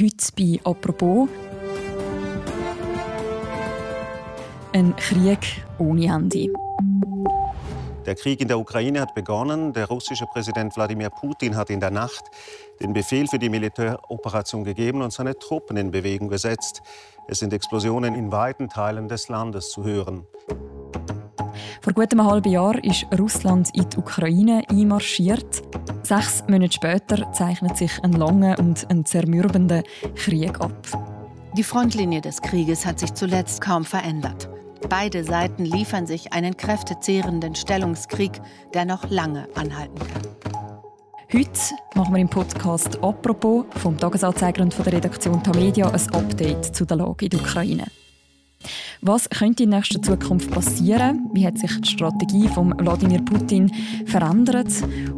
heute bei «Apropos» ein Krieg ohne Ende. Der Krieg in der Ukraine hat begonnen. Der russische Präsident Wladimir Putin hat in der Nacht den Befehl für die Militäroperation gegeben und seine Truppen in Bewegung gesetzt. Es sind Explosionen in weiten Teilen des Landes zu hören. Vor gut einem halben Jahr ist Russland in die Ukraine einmarschiert. Sechs Monate später zeichnet sich ein langer und ein zermürbender Krieg ab. Die Frontlinie des Krieges hat sich zuletzt kaum verändert. Beide Seiten liefern sich einen kräftezehrenden Stellungskrieg, der noch lange anhalten kann. Heute machen wir im Podcast «Apropos» vom Tagesanzeiger und von der Redaktion Tamedia ein Update zu der Lage in der Ukraine. Was könnte in nächster Zukunft passieren? Wie hat sich die Strategie von Wladimir Putin verändert?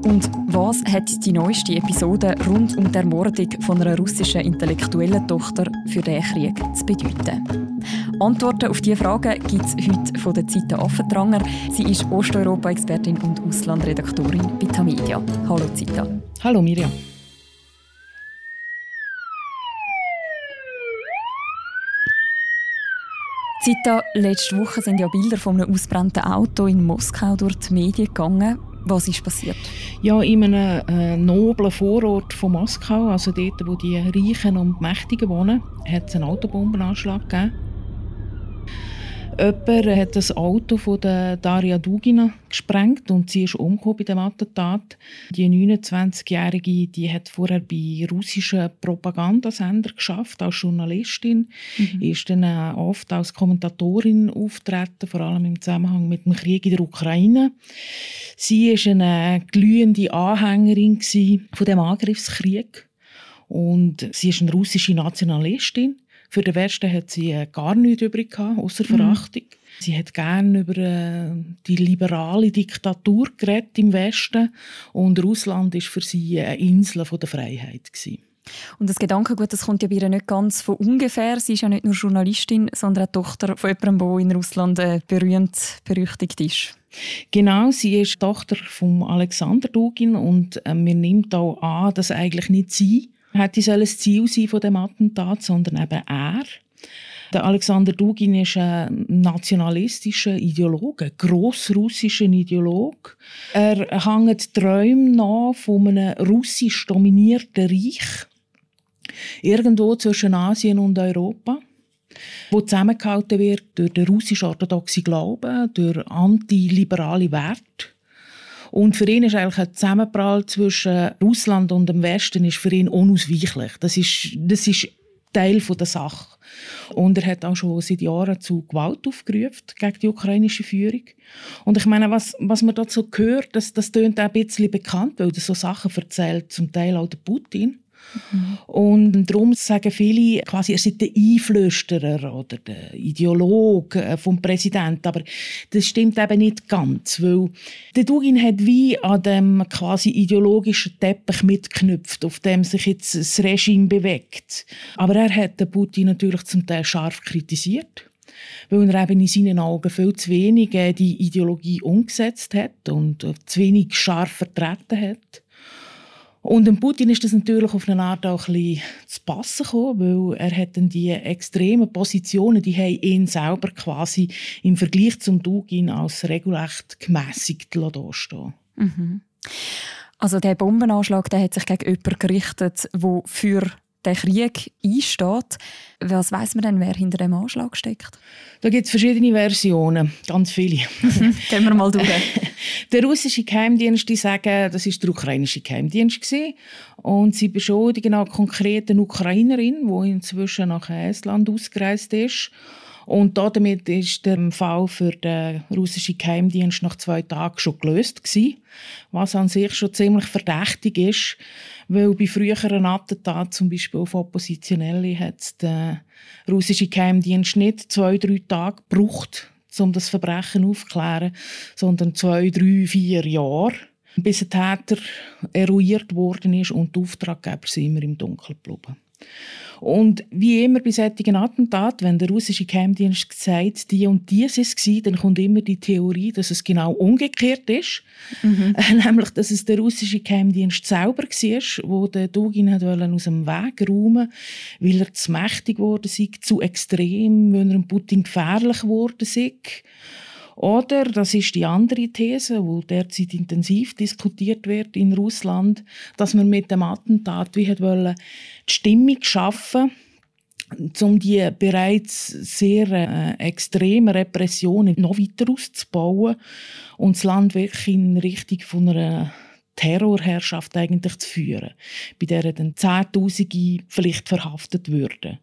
Und was hat die neueste Episode rund um die Ermordung von einer russischen intellektuellen Tochter für den Krieg zu bedeuten? Antworten auf diese Fragen gibt es heute von der Zita Affentranger. Sie ist Osteuropa-Expertin und Auslandredaktorin bei Tamedia. Hallo Zita. Hallo Miriam. Zita, letzte Woche sind ja Bilder von einem ausbrannten Auto in Moskau durch die Medien gegangen. Was ist passiert? Ja, in einem äh, noblen Vorort von Moskau, also dort, wo die Reichen und Mächtigen wohnen, hat es einen Autobombenanschlag gegeben. Jemand hat das Auto von der Daria Dugina gesprengt und sie ist umgekommen bei dem Attentat. Die 29-Jährige, die hat vorher bei russischen Propagandasender geschafft als Journalistin, mhm. ist dann oft als Kommentatorin auftreten, vor allem im Zusammenhang mit dem Krieg in der Ukraine. Sie ist eine glühende Anhängerin von dem Angriffskrieg und sie ist eine russische Nationalistin. Für den Westen hat sie äh, gar nichts übrig gehabt, außer mhm. Verachtung. Mhm. Sie hat gerne über äh, die liberale Diktatur geredet im Westen und Russland ist für sie eine Insel von der Freiheit gewesen. Und das Gedankengut, das kommt ja bei ihr nicht ganz von ungefähr. Sie ist ja nicht nur Journalistin, sondern auch Tochter von jemandem, der in Russland äh, berühmt, berüchtigt ist. Genau, sie ist Tochter von Alexander Dugin und äh, man nimmt auch an, dass eigentlich nicht sie hätte soll das Ziel sein von dem Attentat, sondern eben er. Der Alexander Dugin ist ein nationalistischer Ideologe, ein grossrussischer Ideologe. Er hängt Träume nach von einem russisch dominierten Reich, irgendwo zwischen Asien und Europa, wo zusammengehalten wird durch den russisch-orthodoxen Glauben, durch antiliberale Werte und für ihn ist eigentlich ein Zusammenprall zwischen Russland und dem Westen ist für ihn unausweichlich. Das ist, das ist Teil der Sache. Und er hat auch schon seit Jahren zu Gewalt aufgerufen gegen die ukrainische Führung. Und ich meine, was, was man dazu hört, das, das tönt auch ein bisschen bekannt, weil er so Sachen erzählt, zum Teil auch der Putin. Und darum sagen viele, quasi, er sei der Einflüsterer oder der Ideologe äh, vom Präsidenten. Aber das stimmt eben nicht ganz, weil der Dugin hat wie an dem quasi ideologischen Teppich mitgeknüpft, auf dem sich jetzt das Regime bewegt. Aber er hat den Putin natürlich zum Teil scharf kritisiert weil er eben in seinen Augen viel zu wenig äh, die Ideologie umgesetzt hat und äh, zu wenig scharf vertreten hat. Und dem Putin ist das natürlich auf eine Art auch ein bisschen zu passen gekommen, weil er hat dann die extremen Positionen, die haben ihn selber quasi im Vergleich zum Dugin als regelrecht gemässigt stehen mhm. Also der Bombenanschlag der hat sich gegen jemanden gerichtet, der für der Krieg einsteht. Was weiß man denn, wer hinter dem Anschlag steckt? Da gibt es verschiedene Versionen, ganz viele. Gehen wir mal durch. der russische Geheimdienst, die sagen, das ist der ukrainische Geheimdienst gewesen. und sie beschuldigen auch konkret eine Ukrainerin, die inzwischen nach Estland ausgereist ist. Und damit ist der Fall für den russischen Geheimdienst nach zwei Tagen schon gelöst gewesen, was an sich schon ziemlich verdächtig ist, weil bei früheren Attentaten, zum Beispiel auf Oppositionelle, hat der russische Geheimdienst nicht zwei, drei Tage gebraucht, um das Verbrechen aufzuklären, sondern zwei, drei, vier Jahre, bis ein Täter eruiert worden ist und die Auftraggeber sind immer im Dunkeln geblieben. Und wie immer bei solchen Attentaten, wenn der russische Geheimdienst sagt, die und die ist es dann kommt immer die Theorie, dass es genau umgekehrt ist. Mhm. Nämlich, dass es der russische Geheimdienst selber war, wo der Dugin hat aus dem Weg räumen weil er zu mächtig geworden sei, zu extrem, weil er Putin gefährlich geworden sei. Oder, das ist die andere These, wo derzeit intensiv diskutiert wird in Russland, dass man mit dem Attentat wie wollen, die Stimmung schaffen um die bereits sehr äh, extreme Repressionen noch weiter auszubauen und das Land wirklich in Richtung von einer Terrorherrschaft eigentlich zu führen, bei der dann Zehntausende vielleicht verhaftet würden.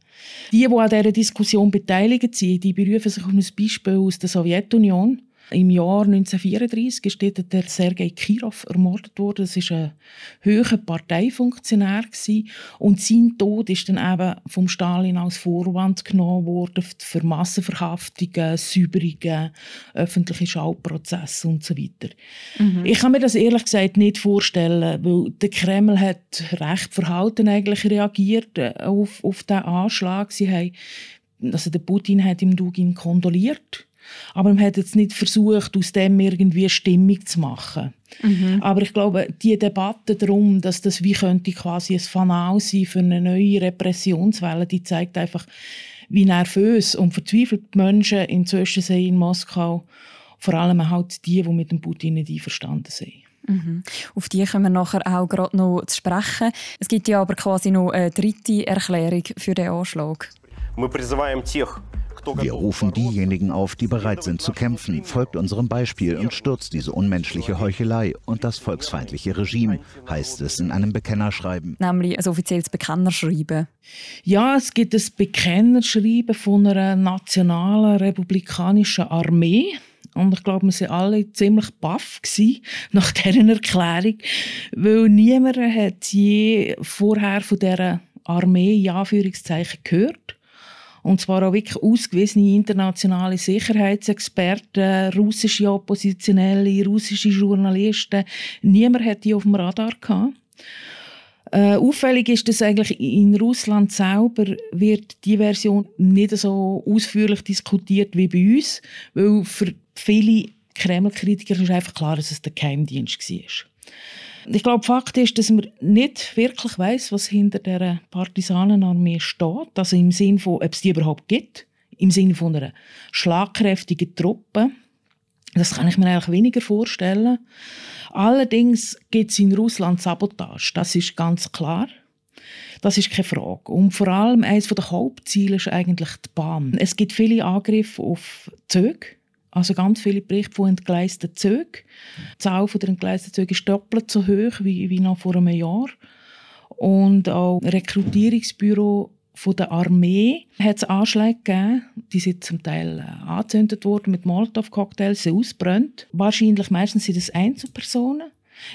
Die, die an dieser Diskussion beteiligt sind, die berufen sich auf ein Beispiel aus der Sowjetunion. Im Jahr 1934 ist dort der Sergei Kirov ermordet worden. Das ist ein höherer Parteifunktionär gewesen. und sein Tod ist dann eben vom Stalin als Vorwand genommen worden für Massenverhaftungen, Säuberungen, öffentliche Schauprozesse und so weiter. Mhm. Ich kann mir das ehrlich gesagt nicht vorstellen, weil der Kreml hat recht verhalten eigentlich reagiert äh, auf, auf den Anschlag. Sie haben, also der Putin hat ihm Dugin kondoliert aber man hat jetzt nicht versucht, aus dem irgendwie Stimmung zu machen. Mhm. Aber ich glaube, die Debatte darum, dass das wie könnte quasi ein Fanal sein für eine neue Repressionswelle, die zeigt einfach, wie nervös und verzweifelt die Menschen inzwischen sind in Moskau. Vor allem halt die, die mit dem Putin nicht einverstanden sind. Mhm. Auf die können wir nachher auch gerade noch zu sprechen. Es gibt ja aber quasi noch eine dritte Erklärung für den Anschlag. Мы призываем тех, wir rufen diejenigen auf, die bereit sind zu kämpfen, folgt unserem Beispiel und stürzt diese unmenschliche Heuchelei und das volksfeindliche Regime, heißt es in einem Bekennerschreiben. Nämlich ein offizielles Bekennerschreiben. Ja, es gibt ein Bekennerschreiben von einer nationalen republikanischen Armee. Und ich glaube, wir waren alle ziemlich baff nach dieser Erklärung, weil niemand hat je vorher von dieser Armee in Anführungszeichen gehört. Und zwar auch wirklich ausgewiesene internationale Sicherheitsexperten, russische Oppositionelle, russische Journalisten. Niemand hat die auf dem Radar gehabt. Äh, auffällig ist, dass eigentlich in Russland selber wird die Version nicht so ausführlich diskutiert wie bei uns, weil für viele Kreml-Kritiker ist einfach klar, dass es der Geheimdienst war. Ich glaube, Fakt ist, dass man nicht wirklich weiß, was hinter der Partisanenarmee steht. Also im Sinne von, ob es die überhaupt gibt. Im Sinne von einer schlagkräftigen Truppe. Das kann ich mir eigentlich weniger vorstellen. Allerdings gibt es in Russland Sabotage. Das ist ganz klar. Das ist keine Frage. Und vor allem eines der Hauptziele ist eigentlich die Bahn. Es gibt viele Angriffe auf Züge also ganz viele Berichte von entgleisten Zügen. Die Zahl der entgleisten Züge ist doppelt so hoch wie, wie noch vor einem Jahr. Und auch Rekrutierungsbüro von der Armee hat es Anschläge gegeben. Die sind zum Teil äh, angezündet worden mit Molotow-Cocktails, ausbrennt. Wahrscheinlich meistens sind es Einzelpersonen.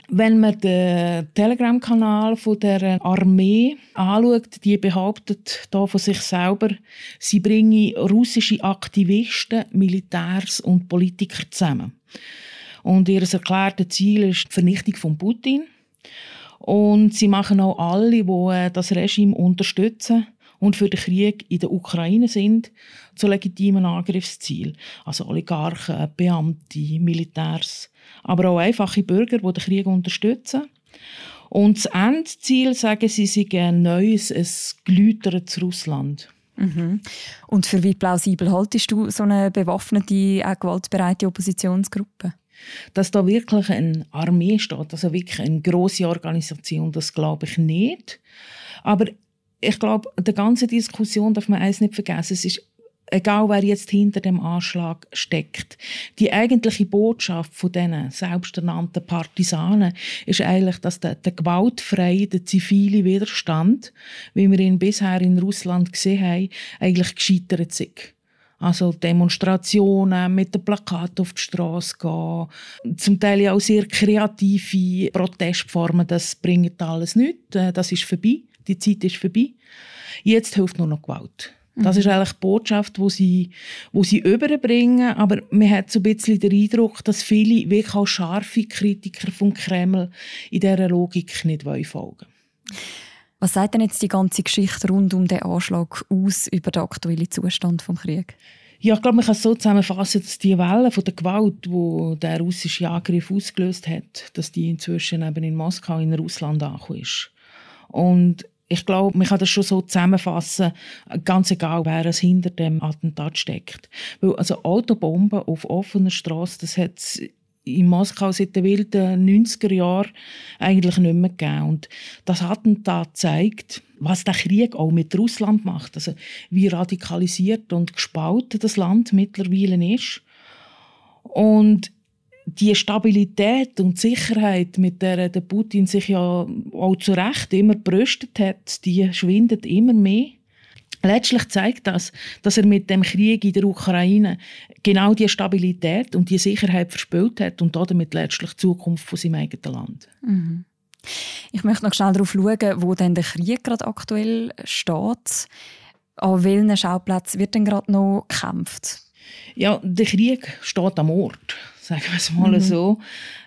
Wenn man den Telegram-Kanal der Armee anschaut, die behauptet da von sich selber, sie bringe russische Aktivisten, Militärs und Politiker zusammen. Und ihr erklärtes Ziel ist die Vernichtung von Putin. Und sie machen auch alle, die äh, das Regime unterstützen und für den Krieg in der Ukraine sind, zu legitimen Angriffsziel. Also Oligarchen, Beamte, Militärs, aber auch einfache Bürger, die den Krieg unterstützen. Und das Endziel, sagen sie, sei ein neues, ein geläutertes Russland. Mhm. Und für wie plausibel haltest du so eine bewaffnete, auch gewaltbereite Oppositionsgruppe? Dass da wirklich eine Armee steht, also wirklich eine große Organisation, das glaube ich nicht. Aber ich glaube, der ganzen Diskussion darf man eines nicht vergessen. Es ist egal wer jetzt hinter dem Anschlag steckt. Die eigentliche Botschaft von diesen selbsternannten Partisanen ist eigentlich, dass der, der gewaltfreie, der zivile Widerstand, wie wir ihn bisher in Russland gesehen haben, eigentlich gescheitert ist. Also Demonstrationen mit dem Plakat auf die Straße gehen, zum Teil auch sehr kreative Protestformen, das bringt alles nichts, äh, das ist vorbei, die Zeit ist vorbei. Jetzt hilft nur noch Gewalt. Das ist eigentlich die Botschaft, die sie, wo sie überbringen. Aber man hat so ein bisschen den Eindruck, dass viele, wirklich auch scharfe Kritiker vom Kreml, in dieser Logik nicht folgen wollen. Was sagt denn jetzt die ganze Geschichte rund um den Anschlag aus über den aktuellen Zustand des Krieges? Ja, ich glaube, man kann es so zusammenfassen, dass die Welle von der Gewalt, die der russische Angriff ausgelöst hat, dass die inzwischen eben in Moskau, in Russland angekommen ist. Und ich glaube, man kann das schon so zusammenfassen, ganz egal, wer es hinter dem Attentat steckt. Weil also Autobomben auf offener Straße, das hat es in Moskau seit den wilden 90er Jahren eigentlich nicht mehr gegeben. Und das Attentat zeigt, was der Krieg auch mit Russland macht. Also wie radikalisiert und gespalten das Land mittlerweile ist. Und die Stabilität und Sicherheit, mit der der Putin sich ja auch zu Recht immer brüstet hat, die schwindet immer mehr. Letztlich zeigt das, dass er mit dem Krieg in der Ukraine genau die Stabilität und die Sicherheit verspielt hat und damit letztlich die Zukunft von seinem eigenen Land. Mhm. Ich möchte noch schnell darauf schauen, wo denn der Krieg gerade aktuell steht. An welchen Schauplätzen wird denn gerade noch gekämpft? Ja, der Krieg steht am Ort, sagen wir es mal mhm. so.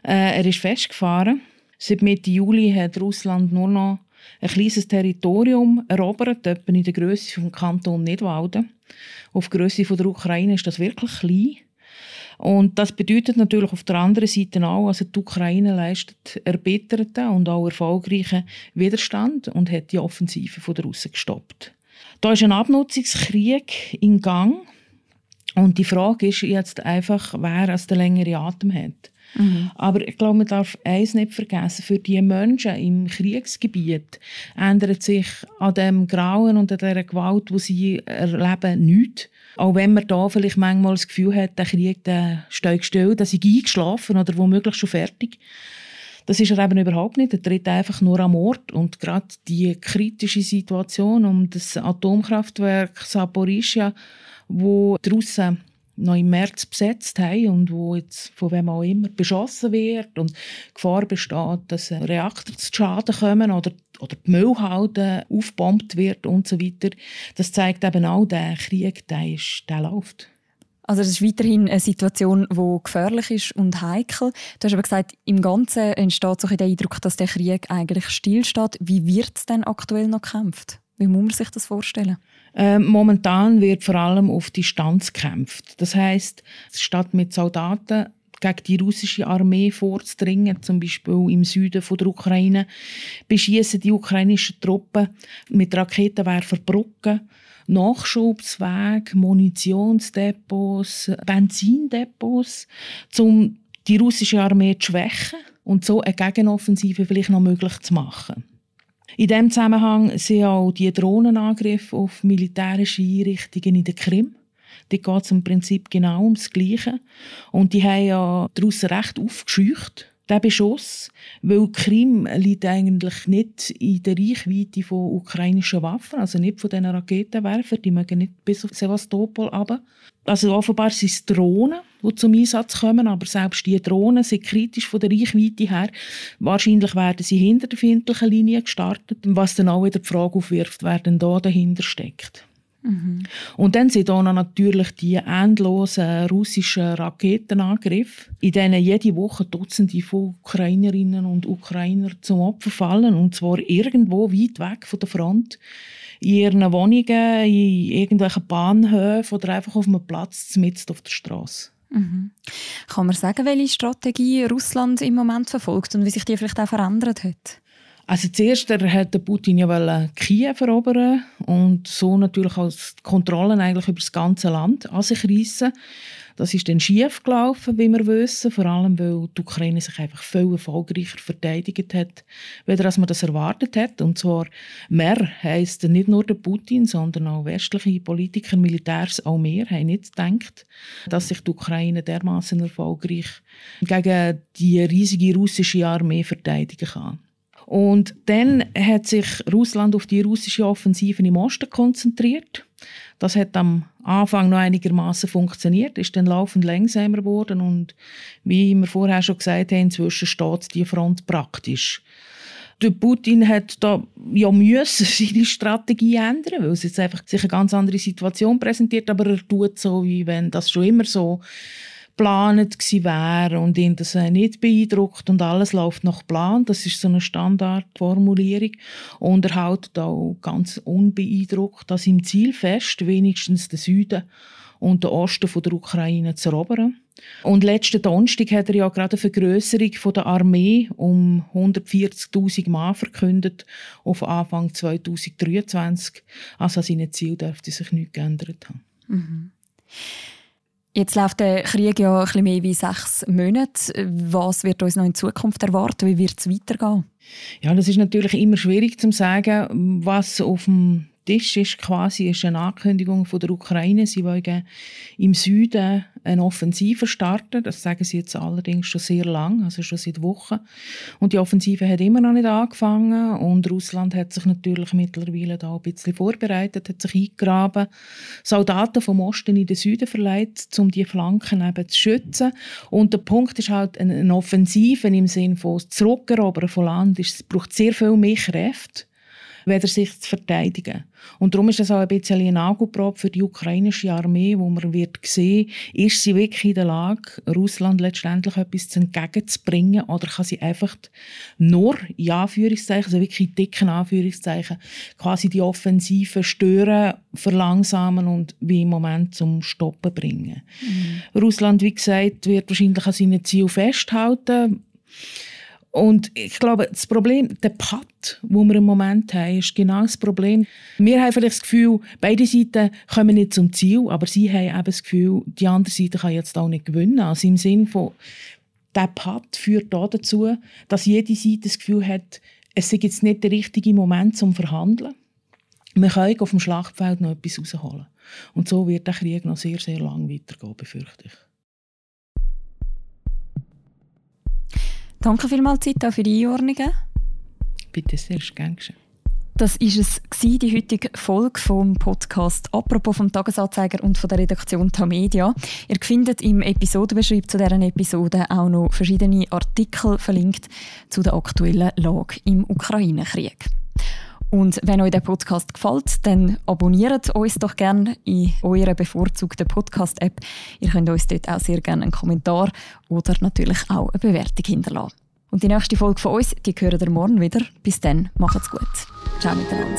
Äh, er ist festgefahren. Seit Mitte Juli hat Russland nur noch ein kleines Territorium erobert, etwa in der Größe des Kanton Nidwalden. Auf die Größe der Ukraine ist das wirklich klein. Und das bedeutet natürlich auf der anderen Seite auch, also die Ukraine leistet erbitterten und auch erfolgreichen Widerstand und hat die Offensive der Russen gestoppt. Da ist ein Abnutzungskrieg in Gang und die Frage ist jetzt einfach, wer als der längere Atem hat. Mhm. Aber ich glaube, man darf eines nicht vergessen. Für die Menschen im Kriegsgebiet ändert sich an dem Grauen und an dieser Gewalt, die sie erleben, nichts. Auch wenn man da vielleicht manchmal das Gefühl hat, der Krieg der steigt still, dass ich eingeschlafen oder womöglich schon fertig. Das ist er eben überhaupt nicht. Er tritt einfach nur am Ort. Und gerade die kritische Situation um das Atomkraftwerk Saporischia, wo Russen noch im März besetzt haben und wo jetzt von wem auch immer beschossen wird und Gefahr besteht, dass Reaktor zu Schaden kommen oder, oder die Müllhalde aufgebombt wird und so weiter. Das zeigt eben auch, der Krieg, der, ist, der läuft. Also das ist weiterhin eine Situation, die gefährlich ist und heikel. Du hast aber gesagt, im Ganzen entsteht so der Eindruck, dass der Krieg eigentlich stillsteht. Wie wird es denn aktuell noch gekämpft? Wie muss man sich das vorstellen? Ähm, momentan wird vor allem auf Distanz gekämpft. Das heißt, statt mit Soldaten gegen die russische Armee vorzudringen, zum Beispiel im Süden der Ukraine, beschießen die ukrainischen Truppen mit Raketenwerfer Brücken, Nachschubswege, Munitionsdepots, Benzindepots, um die russische Armee zu schwächen und so eine Gegenoffensive vielleicht noch möglich zu machen. In diesem Zusammenhang sind auch die Drohnenangriffe auf militärische Einrichtungen in der Krim. Da geht es im Prinzip genau ums Gleiche. Und die haben ja daraus recht aufgescheucht, der Beschuss, weil Krim liegt eigentlich nicht in der Reichweite von ukrainischen Waffen, also nicht von diesen Raketenwerfern, die mögen nicht bis auf Sevastopol runter. Also offenbar sind es Drohnen, die zum Einsatz kommen, aber selbst die Drohnen sind kritisch von der Reichweite her. Wahrscheinlich werden sie hinter der findlichen Linie gestartet, was dann auch wieder die Frage aufwirft, wer denn da dahinter steckt. Mhm. Und dann sind da natürlich die endlosen russischen Raketenangriffe, in denen jede Woche Dutzende von Ukrainerinnen und Ukrainer zum Opfer fallen, und zwar irgendwo weit weg von der Front in ihren Wohnungen, in irgendwelchen Bahnhöfen oder einfach auf einem Platz mitten auf der Straße. Mhm. Kann man sagen, welche Strategie Russland im Moment verfolgt und wie sich die vielleicht auch verändert hat? Also zuerst hat Putin ja Kiew erobern und so natürlich als Kontrollen eigentlich über das ganze Land an sich reissen. Das ist dann schief gelaufen, wie wir wissen, vor allem weil die Ukraine sich einfach viel erfolgreicher verteidigt hat, weder als man das erwartet hat. Und zwar mehr heisst nicht nur der Putin, sondern auch westliche Politiker, Militärs, auch mehr, haben nicht gedacht, dass sich die Ukraine dermaßen erfolgreich gegen die riesige russische Armee verteidigen kann. Und dann hat sich Russland auf die russische Offensive im Osten konzentriert. Das hat am Anfang noch einigermaßen funktioniert, ist dann laufend langsamer geworden und wie wir vorher schon gesagt haben, inzwischen steht die Front praktisch. Der Putin hat da ja müssen seine Strategie ändern, weil es jetzt einfach sich eine ganz andere Situation präsentiert, aber er tut so, wie wenn das schon immer so geplant gewesen wäre und ihn das äh, nicht beeindruckt und alles läuft nach Plan. Das ist so eine Standardformulierung. Und er hält auch ganz unbeeindruckt an seinem Ziel fest, wenigstens den Süden und den Osten von der Ukraine zu erobern. Und letzten Donnerstag hat er ja gerade eine Vergrößerung der Armee um 140.000 Mann verkündet auf Anfang 2023. Also an seinen Ziel dürfte sich nichts geändert haben. Mhm. Jetzt läuft der Krieg ja ein bisschen mehr wie sechs Monate. Was wird uns noch in Zukunft erwarten? Wie wird es weitergehen? Ja, das ist natürlich immer schwierig zu sagen, was auf dem Tisch ist quasi ist eine Ankündigung von der Ukraine. Sie wollen im Süden eine Offensive starten. Das sagen sie jetzt allerdings schon sehr lang, also schon seit Wochen. Und die Offensive hat immer noch nicht angefangen. Und Russland hat sich natürlich mittlerweile da ein bisschen vorbereitet, hat sich eingegraben, Soldaten vom Osten in den Süden verleiht, um die Flanken eben zu schützen. Und der Punkt ist halt, eine Offensive im Sinne von Zurückerobern von Land, es braucht sehr viel mehr Kräfte weder sich zu verteidigen. Und darum ist das auch ein bisschen eine Augenprobe für die ukrainische Armee, wo man wird sehen, ist sie wirklich in der Lage, Russland letztendlich etwas entgegenzubringen oder kann sie einfach nur, in Anführungszeichen, also wirklich in dicken Anführungszeichen, quasi die Offensive stören, verlangsamen und wie im Moment zum Stoppen bringen. Mhm. Russland, wie gesagt, wird wahrscheinlich an seinen Zielen festhalten. Und ich glaube, das Problem, der Patt, wo wir im Moment haben, ist genau das Problem. Wir haben vielleicht das Gefühl, beide Seiten kommen nicht zum Ziel, aber sie haben eben das Gefühl, die andere Seite kann jetzt auch nicht gewinnen. Also im Sinne von, der Patt führt da dazu, dass jede Seite das Gefühl hat, es ist jetzt nicht der richtige Moment zum Verhandeln. Wir können auf dem Schlachtfeld noch etwas rausholen. Und so wird der Krieg noch sehr, sehr lang weitergehen, befürchte ich. Danke vielmals, Zita, für die Einordnungen. Bitte sehr, gern geschehen. Das war es, die heutige Folge vom Podcast «Apropos» vom Tagesanzeiger und von der Redaktion Tamedia. Ihr findet im Episodenbeschreib zu deren Episode auch noch verschiedene Artikel verlinkt zu der aktuellen Lage im Ukraine-Krieg. Und wenn euch der Podcast gefällt, dann abonniert uns doch gerne in eurer bevorzugten Podcast-App. Ihr könnt uns dort auch sehr gerne einen Kommentar oder natürlich auch eine Bewertung hinterlassen. Und die nächste Folge von uns, die hören ihr morgen wieder. Bis dann, macht's gut. Ciao miteinander.